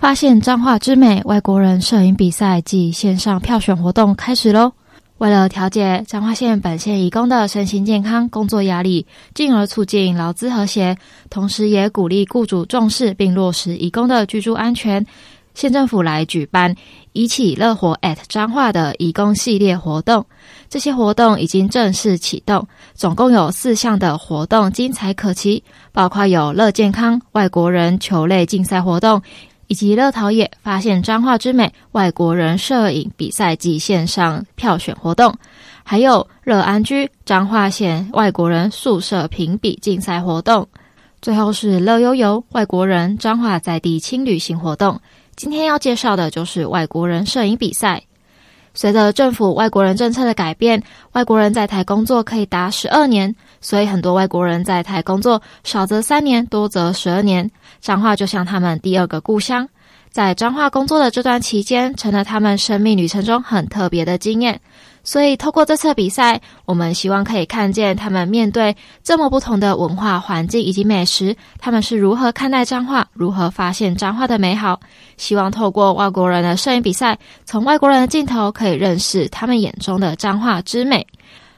发现彰化之美外国人摄影比赛暨线上票选活动开始喽！为了调节彰化县本县移工的身心健康、工作压力，进而促进劳资和谐，同时也鼓励雇主重视并落实移工的居住安全，县政府来举办“移起乐活 at 彰化”的移工系列活动。这些活动已经正式启动，总共有四项的活动精彩可期，包括有乐健康外国人球类竞赛活动。以及乐陶冶发现彰化之美外国人摄影比赛及线上票选活动，还有乐安居彰化县外国人宿舍评比竞赛活动，最后是乐悠悠外国人彰化在地轻旅行活动。今天要介绍的就是外国人摄影比赛。随着政府外国人政策的改变，外国人在台工作可以达十二年，所以很多外国人在台工作少则三年，多则十二年。彰化就像他们第二个故乡，在彰化工作的这段期间，成了他们生命旅程中很特别的经验。所以，透过这次比赛，我们希望可以看见他们面对这么不同的文化环境以及美食，他们是如何看待彰化，如何发现彰化的美好。希望透过外国人的摄影比赛，从外国人的镜头，可以认识他们眼中的彰化之美。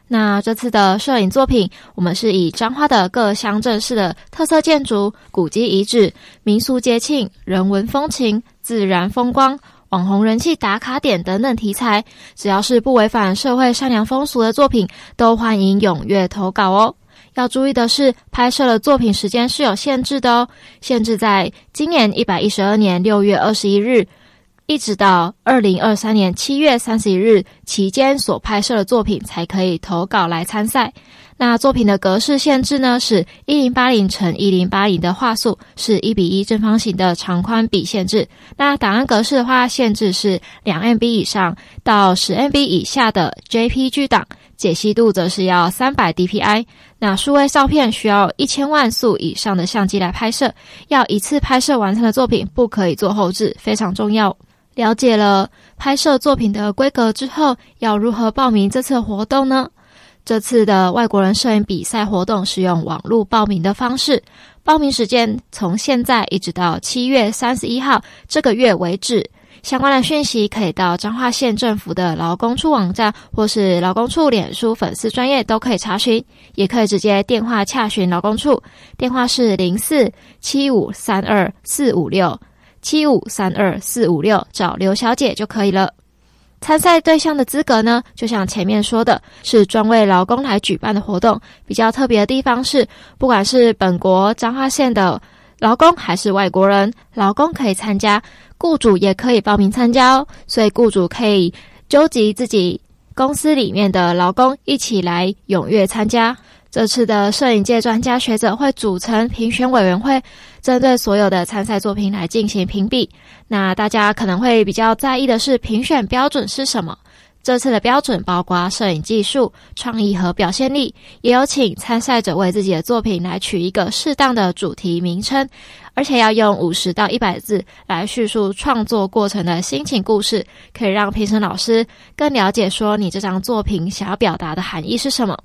那这次的摄影作品，我们是以彰化的各乡镇市的特色建筑、古迹遗址、民俗节庆、人文风情、自然风光。网红人气打卡点等等题材，只要是不违反社会善良风俗的作品，都欢迎踊跃投稿哦。要注意的是，拍摄的作品时间是有限制的哦，限制在今年一百一十二年六月二十一日，一直到二零二三年七月三十一日期间所拍摄的作品才可以投稿来参赛。那作品的格式限制呢，是一零八零乘一零八零的画素，是一比一正方形的长宽比限制。那档案格式的话，限制是两 MB 以上到十 MB 以下的 JPG 档，解析度则是要三百 DPI。那数位照片需要一千万素以上的相机来拍摄，要一次拍摄完成的作品不可以做后置，非常重要。了解了拍摄作品的规格之后，要如何报名这次活动呢？这次的外国人摄影比赛活动是用网络报名的方式，报名时间从现在一直到七月三十一号这个月为止。相关的讯息可以到彰化县政府的劳工处网站，或是劳工处脸书粉丝专页都可以查询，也可以直接电话洽询劳工处，电话是零四七五三二四五六七五三二四五六，找刘小姐就可以了。参赛对象的资格呢，就像前面说的，是专为劳工来举办的活动。比较特别的地方是，不管是本国彰化县的劳工，还是外国人劳工可以参加，雇主也可以报名参加哦。所以雇主可以纠集自己公司里面的劳工一起来踊跃参加。这次的摄影界专家学者会组成评选委员会，针对所有的参赛作品来进行评比。那大家可能会比较在意的是评选标准是什么？这次的标准包括摄影技术、创意和表现力，也有请参赛者为自己的作品来取一个适当的主题名称，而且要用五十到一百字来叙述创作过程的心情故事，可以让评审老师更了解说你这张作品想要表达的含义是什么。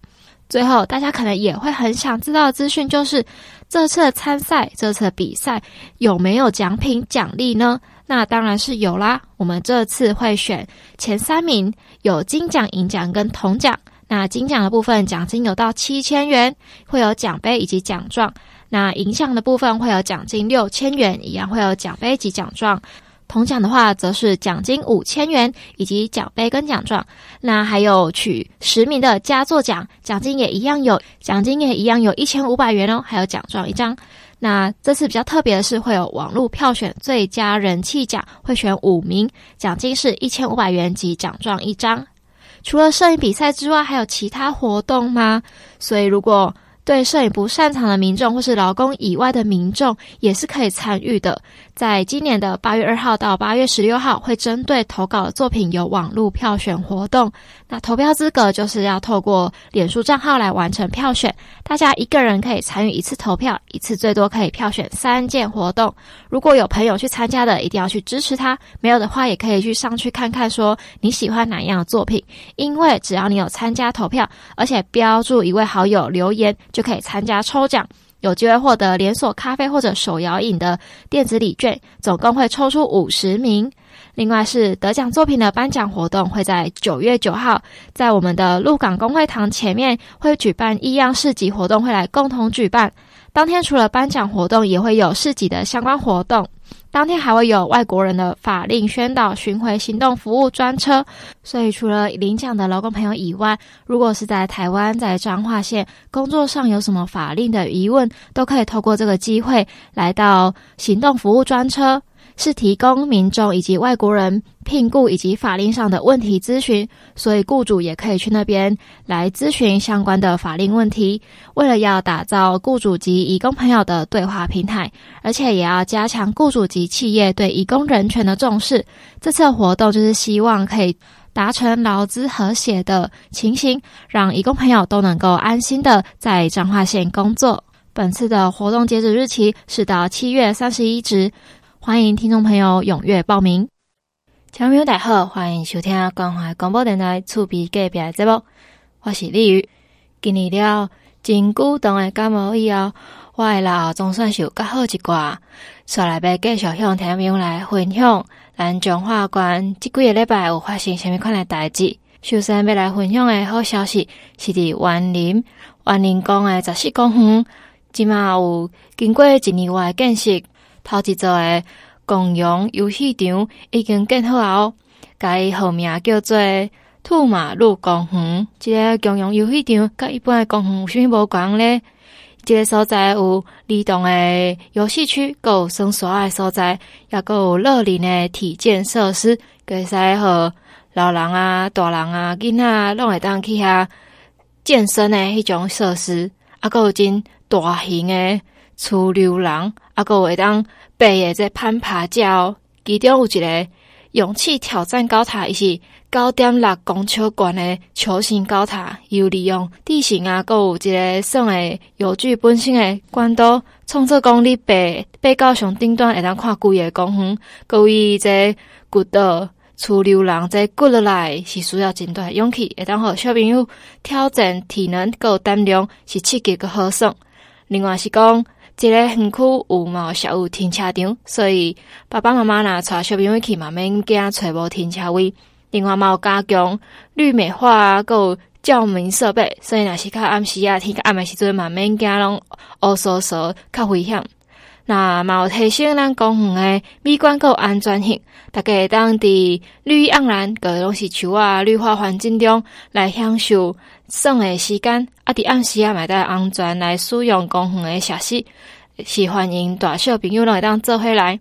最后，大家可能也会很想知道资讯，就是这次的参赛、这次的比赛有没有奖品奖励呢？那当然是有啦。我们这次会选前三名，有金奖、银奖跟铜奖。那金奖的部分奖金有到七千元，会有奖杯以及奖状。那银奖的部分会有奖金六千元，一样会有奖杯及奖状。铜奖的话，则是奖金五千元以及奖杯跟奖状。那还有取十名的佳作奖，奖金也一样有，奖金也一样有一千五百元哦，还有奖状一张。那这次比较特别的是，会有网络票选最佳人气奖，会选五名，奖金是一千五百元及奖状一张。除了摄影比赛之外，还有其他活动吗？所以如果对摄影不擅长的民众，或是劳工以外的民众，也是可以参与的。在今年的八月二号到八月十六号，会针对投稿的作品有网络票选活动。那投票资格就是要透过脸书账号来完成票选。大家一个人可以参与一次投票，一次最多可以票选三件活动。如果有朋友去参加的，一定要去支持他；没有的话，也可以去上去看看，说你喜欢哪样的作品。因为只要你有参加投票，而且标注一位好友留言。就可以参加抽奖，有机会获得连锁咖啡或者手摇饮的电子礼券，总共会抽出五十名。另外是得奖作品的颁奖活动，会在九月九号，在我们的鹿港公会堂前面会举办异样市集活动，会来共同举办。当天除了颁奖活动，也会有市集的相关活动。当天还会有外国人的法令宣导巡回行动服务专车。所以除了领奖的劳工朋友以外，如果是在台湾在彰化县工作上有什么法令的疑问，都可以透过这个机会来到行动服务专车。是提供民众以及外国人聘雇以及法令上的问题咨询，所以雇主也可以去那边来咨询相关的法令问题。为了要打造雇主及移工朋友的对话平台，而且也要加强雇主及企业对移工人权的重视，这次活动就是希望可以达成劳资和谐的情形，让移工朋友都能够安心的在彰化县工作。本次的活动截止日期是到七月三十一日。欢迎听众朋友踊跃报名。听众大家好，欢迎收听关怀广播电台厝边隔壁的节目，我是丽宇。经历了真久长的感冒以后，我的老喉总算是有较好一寡，所以来要继续向听众朋友来分享咱彰化县这几个礼拜有发生什么款的代志。首先要来分享的好消息是伫员林员林宫的十四公园，即马有经过一年外的建设。头一座诶公园游戏场已经建好后，改号名叫做兔马路公园。这个公园游戏场甲一般诶公园有啥物无共咧？这个所在有儿童诶游戏区，阁有耍耍诶所在，也阁有乐龄诶体健设施，会使和老人啊、大人啊、囡仔拢会当去遐健身诶迄种设施，啊，阁有真大型诶趋溜廊，啊，阁会当。爬诶这攀爬架，其中有一个勇气挑战高塔，伊是九点六公尺高诶球形高塔，又利用地形啊，阁有一个算诶有具本身诶管道，创造讲你爬爬到上顶端会当看规个公园。各位这骨头趋溜廊这骨落来是需要真大勇气，会当互小朋友挑战体能阁有胆量，是刺激阁好爽。另外是讲。这个园区有嘛小有停车场，所以爸爸妈妈呐带小朋友去嘛免惊找无停车位。另外嘛有加强绿美化啊，阁有照明设备，所以若是较暗时啊，天较暗的时阵嘛免惊拢乌索索较危险。那嘛有提升咱公园的美观阁有安全性，大家会当伫绿意盎然、阁拢是树啊绿化环境中来享受爽的时间。啊，伫暗时啊，嘛得安全来使用公园的设施，是欢迎大小朋友拢会当做伙来。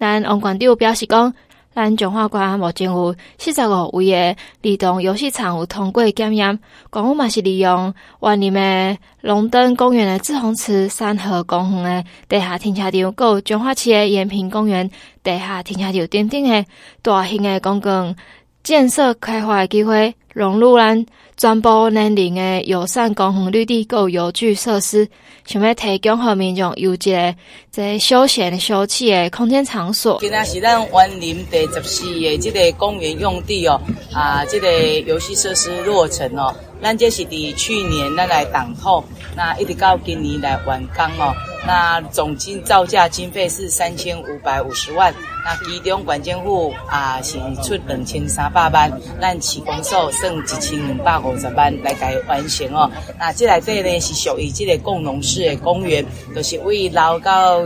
咱王馆长表示讲，咱彰化县目前有四十五位的儿童游戏场有通过检验，公园嘛是利用湾里面龙灯公园的滞洪池、三和公园的地下停车场，阁有彰化市的延平公园地下停车场等等的大型的公共建设开发的机会，融入咱。全部年龄的友善公园绿地，够有具设施，想要提供和民众有一个在休闲休憩的空间场所。今仔是咱湾林第十四个这个公园用地哦，啊，这个游戏设施落成哦，咱这是伫去年咱来动土，那一直到今年来完工哦。那总经造价经费是三千五百五十万，那其中县政府啊是出两千三百万，咱市公所剩一千两百五十万来改完成哦。那这内底呢是属于这个共融式的公园，就是为老到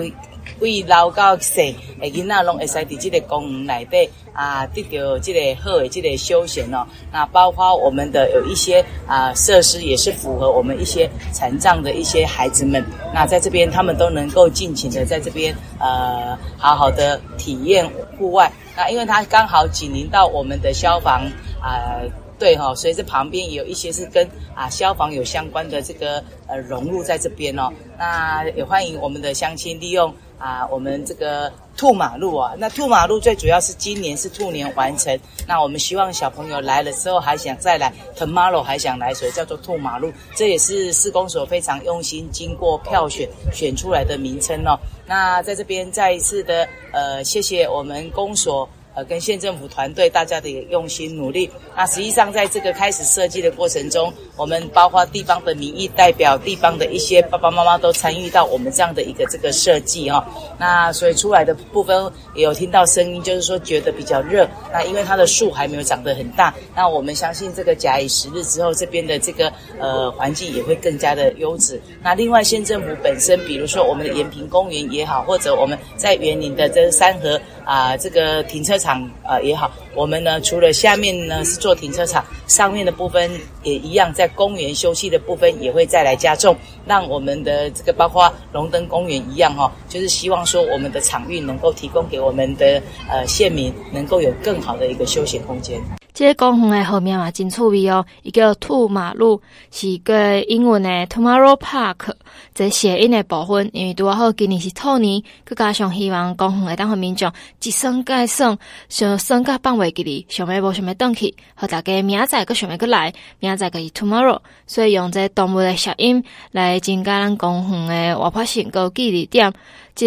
为老到细的囡仔拢会使伫这个公园内底。啊，这个这个好的这个休闲哦，那包括我们的有一些啊设施也是符合我们一些残障的一些孩子们，那在这边他们都能够尽情的在这边呃好好的体验户外。那因为它刚好紧邻到我们的消防啊队哈，所以这旁边也有一些是跟啊消防有相关的这个呃融入在这边哦。那也欢迎我们的乡亲利用。啊，我们这个兔马路啊，那兔马路最主要是今年是兔年完成，那我们希望小朋友来了之后还想再来，tomorrow 还想来，所以叫做兔马路，这也是市公所非常用心经过票选选出来的名称哦。那在这边再一次的呃，谢谢我们公所。呃跟县政府团队大家的用心努力。那实际上在这个开始设计的过程中，我们包括地方的民意代表、地方的一些爸爸妈妈都参与到我们这样的一个这个设计哈。那所以出来的部分也有听到声音，就是说觉得比较热。那因为它的树还没有长得很大，那我们相信这个假以时日之后，这边的这个呃环境也会更加的优质。那另外县政府本身，比如说我们的延平公园也好，或者我们在园林的这三河啊、这个停车场场、呃、也好，我们呢除了下面呢是做停车场，上面的部分也一样，在公园休息的部分也会再来加重，让我们的这个包括龙灯公园一样哈、哦，就是希望说我们的场域能够提供给我们的呃县民能够有更好的一个休闲空间。这个公园的后面嘛，真趣味哦，一个兔马路是个英文的 Tomorrow Park，这谐音的部分，因为拄好今年是兔年，佮加上希望公园会当互民众一生介爽，想生甲放袂记哩，想要无想要转去，和大家明仔载佮想要佮来，明仔载佮是 Tomorrow，所以用这动物的谐音来增加咱公园的活泼性佮记忆点，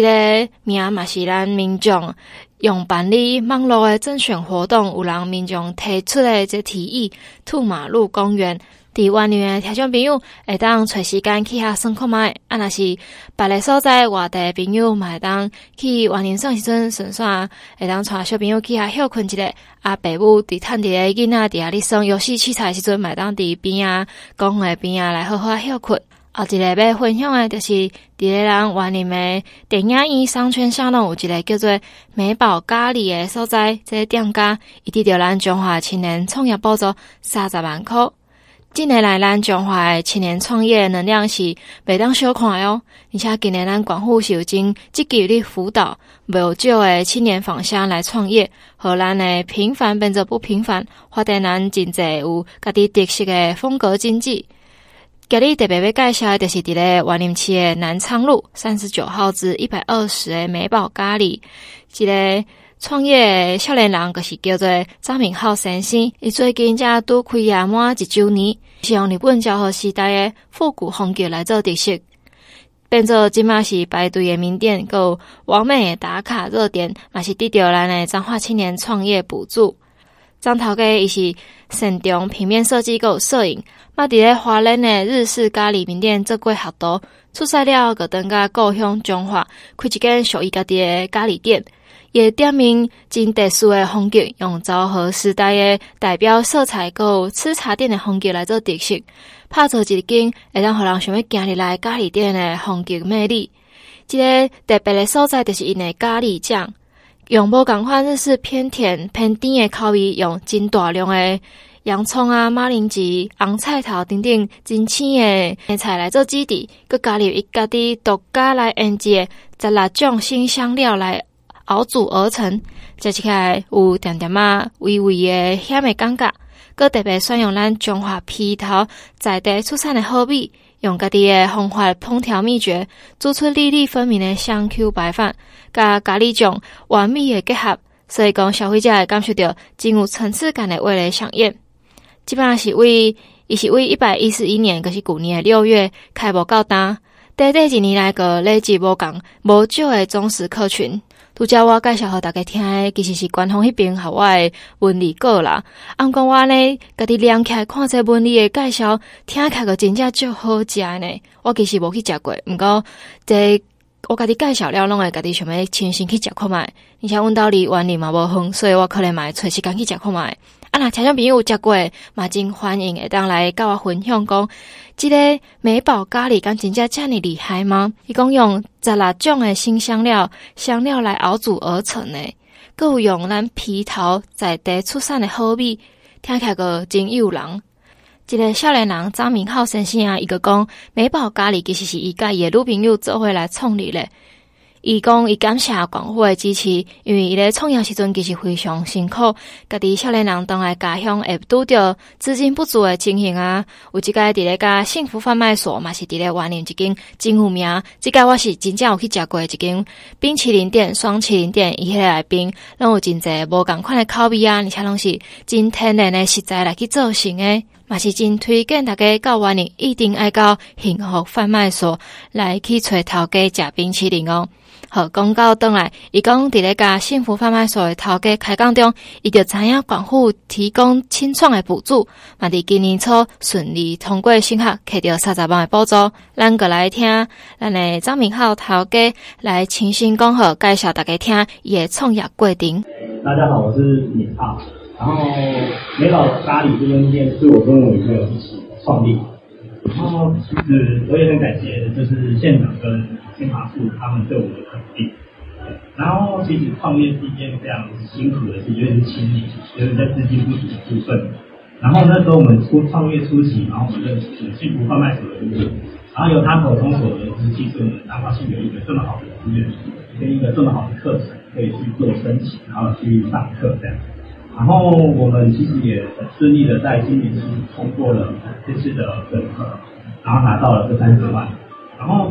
这个名嘛是咱民众。用办理网络的征选活动，有人民众提出的这提议，兔马路公园，伫员林的听众朋友会当找时间去遐耍看觅，啊，若是别个所在外地的朋友，嘛会当去员林耍时阵顺耍，会当带小朋友去遐休困一下，啊，爸母伫趁伫个囡仔伫遐咧耍游戏器材时阵，嘛会当伫边啊，公园边啊来好好休困。后一个要分享的，就是伫个咱员林的电影院商圈巷弄有一个叫做美宝咖喱的所在，这个店家伊得到咱中华青年创业补助三十万块。近年来，咱中华的青年创业能量是袂当小看哟，而且今年咱广府是有真积极的辅导无少的青年返乡来创业，和咱的平凡变做不平凡，发展咱真济有家己特色的风格经济。今日特别要介绍的，就是伫咧万林市的南昌路三十九号至一百二十的美宝咖喱，一个创业少年人，就是叫做张敏浩先生。伊最近才拄开业满一周年，是用日本昭和时代的复古风格来做特色，变做即马是排队的名店，佮网美的打卡热点，嘛是得到咱的彰化青年创业补助。张头家伊是擅长平面设计有摄影。嘛，伫咧华莲诶日式咖喱名店做过学徒，出赛了个登家故乡彰化，开一间属于家己诶咖喱店。伊店名真特殊的风格，用昭和时代的代表色彩，有吃茶店的风格来做特色，拍做一间会当互人想要行入来咖喱店的风格魅力。这个特别的所在就是因的咖喱酱，用无共款日是偏甜偏甜的口味，用真大量的。洋葱啊、马铃薯、红菜头等等真鲜的食材来做基底，佮加入伊家己独家来腌制诶十六种新香料来熬煮而成，食起来有点点啊微微的香的感觉，佮特别选用咱中华皮头在地出产的好米，用家己诶方法烹调秘诀，做出粒粒分明诶香 Q 白饭，甲咖喱酱完美诶结合，所以讲消费者会感受到真有层次感诶味蕾饗宴。基本是为，伊是为一百一十一年，可是旧年诶六月开幕到单，短短一年来个累计无共无少诶忠实客群。拄则我介绍互大家听诶，其实是官方迄边和我诶文理稿啦。按讲我呢，家己量起来看这文理诶介绍，听起来个真正足好食呢。我其实无去食过，毋过这我家己介绍了，拢会家己想要亲身去食看觅。而且阮兜离万里嘛无远，所以我可能嘛会找时间去食看觅。啊，那听众朋友有食过，嘛真欢迎会当来甲我分享讲，这个美宝咖喱敢真正这么厉害吗？伊讲用十六种的新香料香料来熬煮而成的，阁有用咱皮头在地出产的好米，听起来个真诱人。一个少年人张明浩先生啊，伊个讲美宝咖喱其实是伊家伊女朋友做伙来创立的。伊讲伊感谢广府的支持，因为伊咧创业时阵其实非常辛苦，家己少年人当来家乡会拄着资金不足的情形啊。有一个伫咧甲幸福贩卖所嘛是伫咧万宁一间真有名，即个我是真正有去食过一间冰淇淋店，双淇淋店，伊迄个内边拢有真侪无共款的口味啊，而且拢是真天然的食材来去做成诶，嘛是真推荐大家到万宁一定爱到幸福贩卖所来去找头家食冰淇淋哦。和公告登来，伊讲伫咧甲幸福贩卖所的头家开讲中，伊就知影县府提供清创的补助，嘛伫今年初顺利通过审核，摕到三十万的补助。咱个来听，咱的张明浩头家来亲身讲好，介绍大家听伊的创业过程。大家好，我是明浩，然后美好咖喱这间店是我跟我女朋友一起创立。然后其实我也很感谢，就是县长跟新华处他们对我的肯定。然后其实创业是一件非常辛苦的事，尤其是青年，就是在资金不足的部分。然后那时候我们初创业初期，然后我们认识幸福贩卖所的主任，然后由他口中所得知，其实我们彰化县有一个这么好的资源，跟一个这么好的课程，可以去做申请，然后去上课这样。然后我们其实也很顺利的在今年是通过了这次的审核，然后拿到了这三十万。然后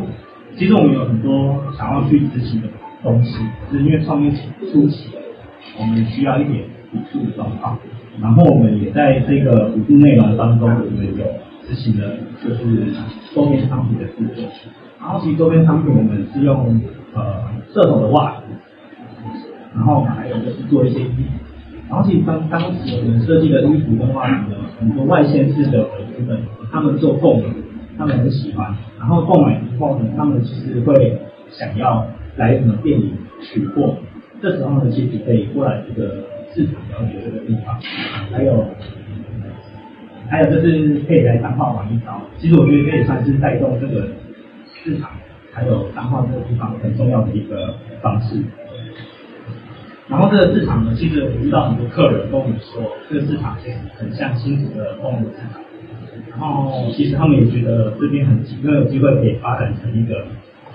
其实我们有很多想要去执行的东西，就是因为创业期初期，我们需要一点补助的状况。然后我们也在这个补助内容当中，我们有执行了就是周边商品的制作。然后其实周边商品我们是用呃社头的袜子，然后我们还有就是做一些衣服。然后其实当当时我们设计的衣服跟袜子呢，很多外县市的粉丝们，他们做购买，他们很喜欢。然后购买以后呢，他们其实会想要来我们店里取货。这时候呢，其实可以过来这个市场了解这个地方。还有，还有就是可以来彰化玩一遭。其实我觉得可以算是带动这个市场，还有彰化这个地方很重要的一个方式。然后这个市场呢，其实我遇到很多客人跟我们说，这个市场其实很像新竹的动物市场。然后其实他们也觉得这边很很有机会可以发展成一个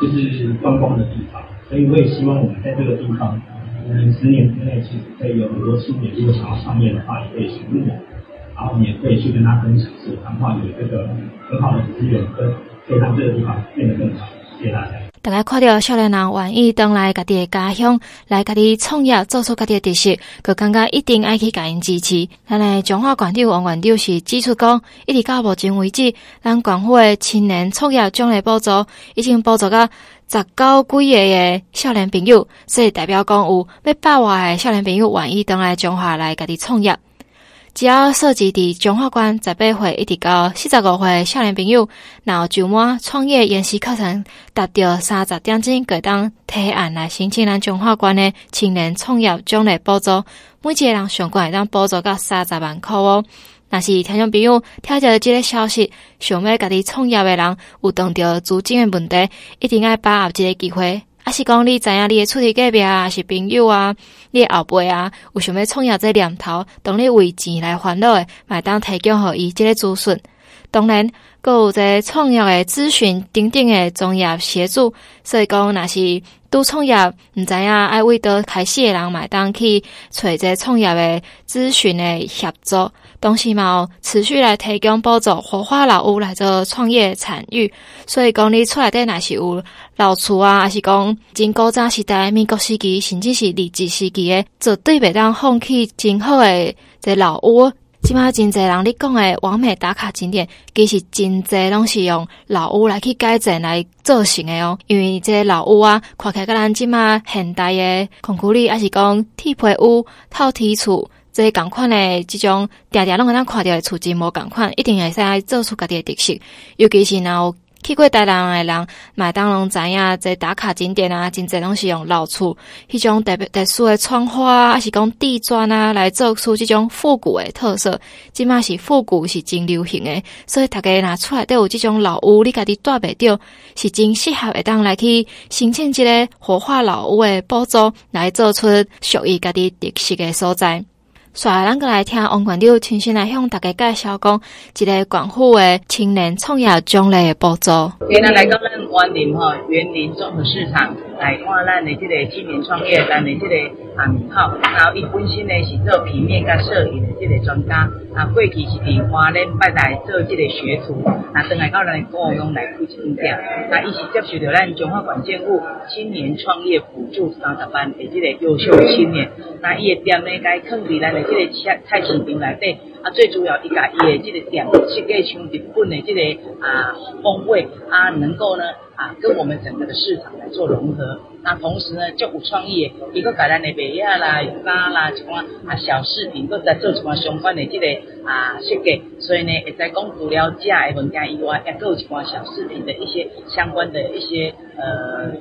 就是观光的地方。所以我也希望我们在这个地方，嗯，十年之内其实可以有很多青年如果想要创业的话，也可以寻我，然后你也可以去跟他分享，是彰化有这个很好的资源，跟可以让这个地方变得更好。谢谢大家。大家看到少年人愿意回来家己的家乡，来家己创业，做出家己的特色，佮感觉一定爱去甲因支持。咱的彰化县长王县长是指出讲，一直到目前为止，咱县府的青年创业奖励补助已经补助到十九几个的少年朋友，所以代表讲有要百外的少年朋友愿意倒来中华来家己创业。只要涉及伫彰化县十八岁一直到四十五岁少年朋友，然后就满创业研习课程达到三十点钟，可当提案来申请咱彰化县的青年创业奖励补助，每一个人上悬会当补助到三十万块哦。若是听众朋友听到这个消息，想要家己创业的人有遇到资金的问题，一定要把握这个机会。还是讲你知影你诶厝里隔壁啊，是朋友啊，你诶后辈啊，有想要创业这念头，当你为钱来烦恼诶，买当提供互伊即个资讯。当然，阁有这创业的咨询等等的专业协助。所以讲，若是拄创业，毋知影爱为倒开始的人，买当去找者创业的咨询的协助。同时嘛，持续来提供补助，活化老屋来做创业参与。所以讲，你厝内底若是有老厝啊，还是讲真古早时代、民国时期，甚至是日治时期的，绝对袂当放弃真好的这老屋。即马真侪人你讲诶完美打卡景点，其实真侪拢是用老屋来去改建来造成诶哦。因为这老屋啊，看起来甲咱即马现代的空苦里，还是讲铁皮屋、透天厝。这共款诶，即种定定拢会咱看着诶厝，真无共款，一定会使做出家己诶特色。尤其是若有去过台南的人，麦当拢知影，即打卡景点啊，真侪拢是用老厝，迄种特别特殊的窗花啊，还是讲地砖啊，来做出这种复古的特色。即嘛是复古，是真流行的，所以大家若厝内都有这种老屋，你家己住袂着，是真适合会当来去申请一个活化老屋的补助，来做出属于家己特色的所在。所以，咱个来听王馆长亲身来向大家介绍讲，一个广府的青年创业奖励的补助。今天来到咱员林吼园林综合市场来看咱的这个青年创业，咱的这个啊名号，然后伊本身呢是做平面甲摄影的这个专家，啊过去是伫花莲北来做这个学徒，啊等来到咱的故乡来开分店，啊伊是接受到咱彰化县政府青年创业补助三十万的这个优秀青年，那伊的店呢该坑伫咱的。这个菜菜市场内底啊，最主要伊家伊的这个店设计像日本的这个啊风味啊，能够呢啊跟我们整个的市场来做融合。那同时呢，就有创意，伊个简单的卖呀啦、衫啦，一款啊小饰品，都在做一款相关的这个啊设计。所以呢，会在讲除了假的物件以外，也有一款小饰品的一些相关的一些呃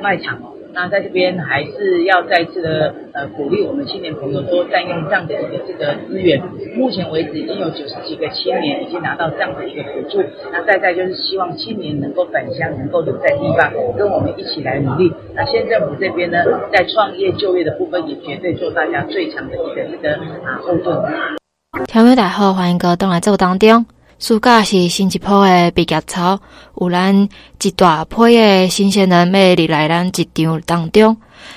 卖场哦。那在这边还是要再次的呃鼓励我们青年朋友多占用这样的一个这个资源。目前为止已经有九十几个青年已经拿到这样的一个补助。那再再就是希望青年能够返乡，能够留在地方，跟我们一起来努力。那县政府这边呢，在创业就业的部分也绝对做大家最强的一个这个啊后盾。听众大好，欢迎各位登来做当中。暑假是新一波的毕业潮，有咱一大批的新鲜人要入来咱职场当中。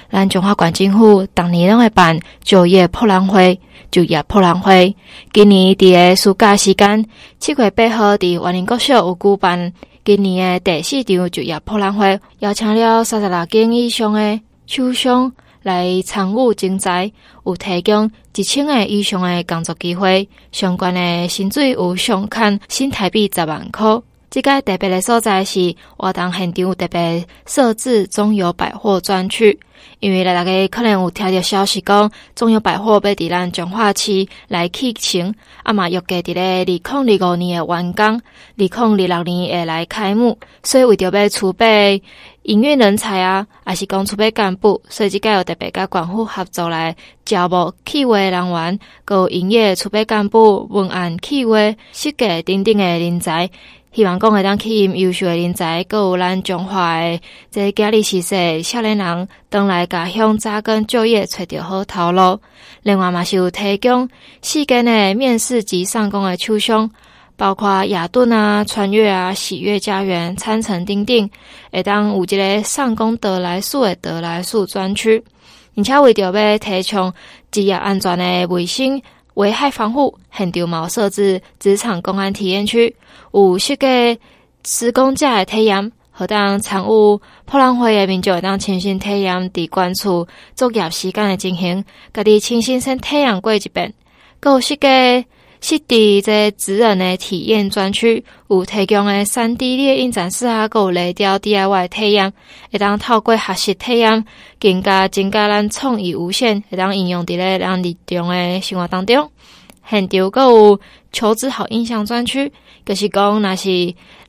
咱中华县政府逐年拢会办就业博览会、就业博览会。今年伫个暑假时间，七月八号伫万宁国小有举办今年的第四场就业博览会，邀请了三十六间以上的厂商。来参与竞才，有提供一千个以上的工作机会，相关的薪水有上看新台币十万块。即个特别的所在是，活动现场特别设置中友百货专区，因为大家可能有听到消息讲，中友百货要伫咱彰化市来启程，啊嘛预计伫个二零二五年的完工，二零二六年会来开幕，所以为着要储备营运人才啊，也是讲储备干部，所以即个有特别甲广府合作来招募企划人员，有营业储备干部、文案企划、设计等等的人才。希望讲会当吸引优秀的人才，搁有咱中华的这家里是说少年人，当来家乡扎根就业，找到好头路。另外嘛是有提供四间的面试及上工的厂商，包括雅顿啊、穿越啊、喜悦家园、参城等等，会当有一个上工得来速的得来速专区，而且为着要提倡职业安全的卫生。危害防护，现场毛设置职场公安体验区，有设计施工者的体验，和当参与博览会的民众会当亲身体验伫关处作业时间的进行，家己亲身先体验过一遍。阁有设计是伫这职人的体验专区，有提供的三 D 列印展示啊，阁有雷雕 DIY 体验，会当透过学习体验，更加增加咱创意无限，会当应用伫咧咱日常的生活当中。现场阁有求职好印象专区，就是讲若是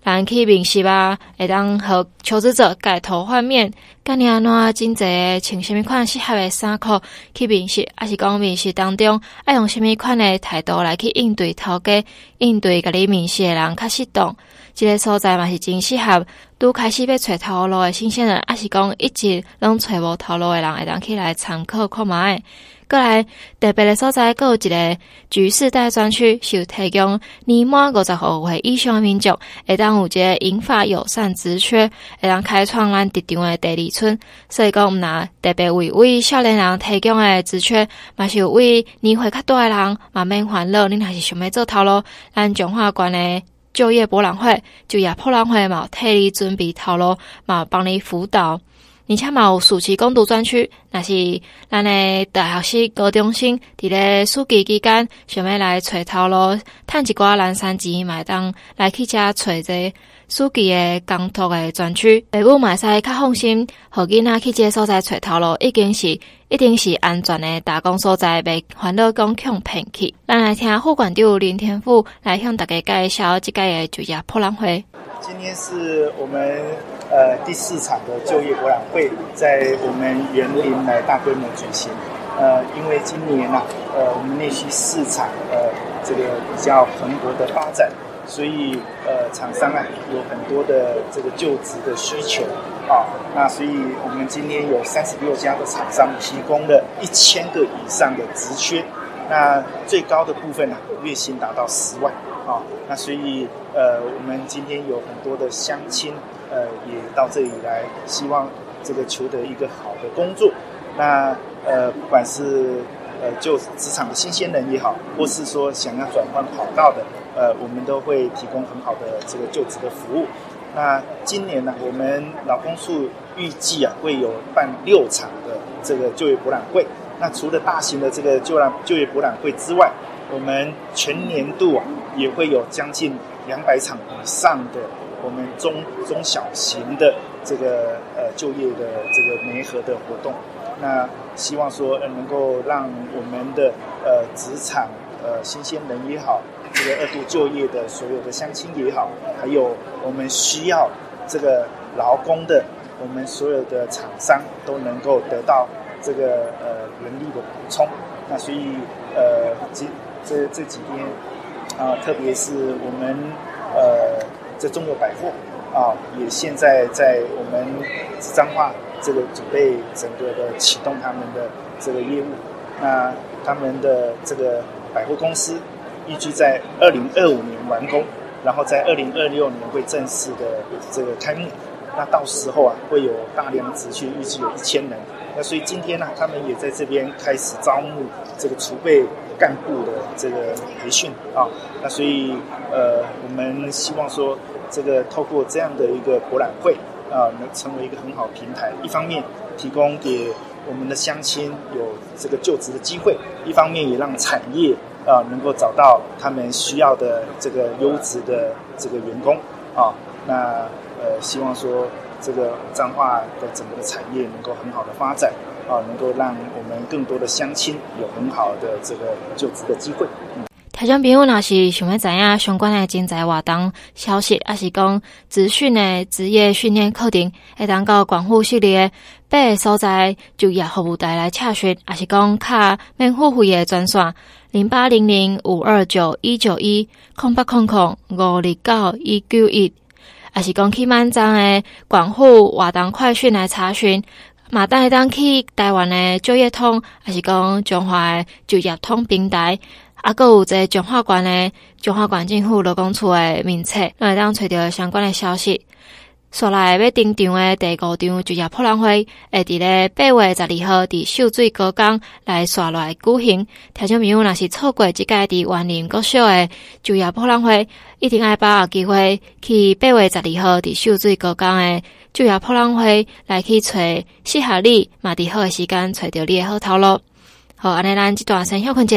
咱去面试吧，会当和求职者改头换面，干你安怎真侪穿虾米款适合诶衫裤去面试，抑是讲面试当中爱用虾米款诶态度来去应对头家，应对甲你面试诶人较适当。这个所在嘛是真适合，拄开始要找头路的新鲜人，还是讲一直拢找无头路的人，会当去来参考看觅。过来特别的所在，阁有一个橘世代专区，是有提供年满五十五岁以上的民众，会当有一个银发友善职缺，会当开创咱职场的第二春。所以讲，毋若特别为为少年人提供的职缺，嘛是有为年岁较大的人嘛免烦恼。恁若是想要做头路，咱彰化县的就业博览会、就业博览会嘛，替你准备头路，嘛帮你辅导。而且嘛有暑期工读专区，若是咱的大学生、高中生伫咧暑期期间想要来找头路，趁一寡零散钱，嘛会当来去遮找者暑期的工读的专区。父母嘛会使较放心，互囡仔去这所在找头路，已经是一定是安全的打工所在，袂烦恼讲抢骗去。咱来听副馆长林天富来向大家介绍这个的就业博览会。今天是我们呃第四场的就业博览会，在我们园林来大规模举行。呃，因为今年呢、啊，呃，我们内需市场呃这个比较蓬勃的发展，所以呃厂商啊有很多的这个就职的需求啊。那所以我们今天有三十六家的厂商提供了一千个以上的职缺，那最高的部分呢、月薪达到十万。啊，那所以呃，我们今天有很多的乡亲，呃，也到这里来，希望这个求得一个好的工作。那呃，不管是呃就职场的新鲜人也好，或是说想要转换跑道的，呃，我们都会提供很好的这个就职的服务。那今年呢，我们劳工处预计啊，会有办六场的这个就业博览会。那除了大型的这个就让就业博览会之外，我们全年度啊，也会有将近两百场以上的我们中中小型的这个呃就业的这个媒合的活动。那希望说呃能够让我们的呃职场呃新鲜人也好，这个二度就业的所有的乡亲也好，还有我们需要这个劳工的我们所有的厂商都能够得到这个呃人力的补充。那所以呃这这这几天啊、特别是我们呃这中国百货啊，也现在在我们彰化。这个准备整个的启动他们的这个业务，那他们的这个百货公司预计在二零二五年完工，然后在二零二六年会正式的这个开幕。那到时候啊，会有大量职缺，预计有一千人。那所以今天呢、他们也在这边开始招募这个储备干部的这个培训啊。那所以呃，我们希望说，这个透过这样的一个博览会。啊，能成为一个很好的平台。一方面提供给我们的乡亲有这个就职的机会，一方面也让产业啊能够找到他们需要的这个优质的这个员工啊。那呃，希望说这个彰化的整个的产业能够很好的发展啊，能够让我们更多的乡亲有很好的这个就职的机会。嗯听众朋友，若是想要知影相关的精彩活动消息，还是讲资讯的职业训练课程，会当到广富系列八个所在就业服务台来查询，还是讲卡免付费的专线零八零零五二九一九一空八空空五二九一九一，还是讲去网站的广户活动快讯来查询，马当会当去台湾的就业通，还是讲中华的就业通平台。啊，阁有这个彰化县的彰化县政府劳工处的名册，来当找到相关的消息。说来要登场的第五场就业博览会，会伫咧八月十二号伫秀水高岗来刷来举行。听众朋友，若是错过即届伫员林国小的就业博览会，一定爱把握机会去八月十二号伫秀水高岗的就业博览会来去找适合你，嘛伫好的时间找到你的好头路。好，安尼咱即段先休困一下。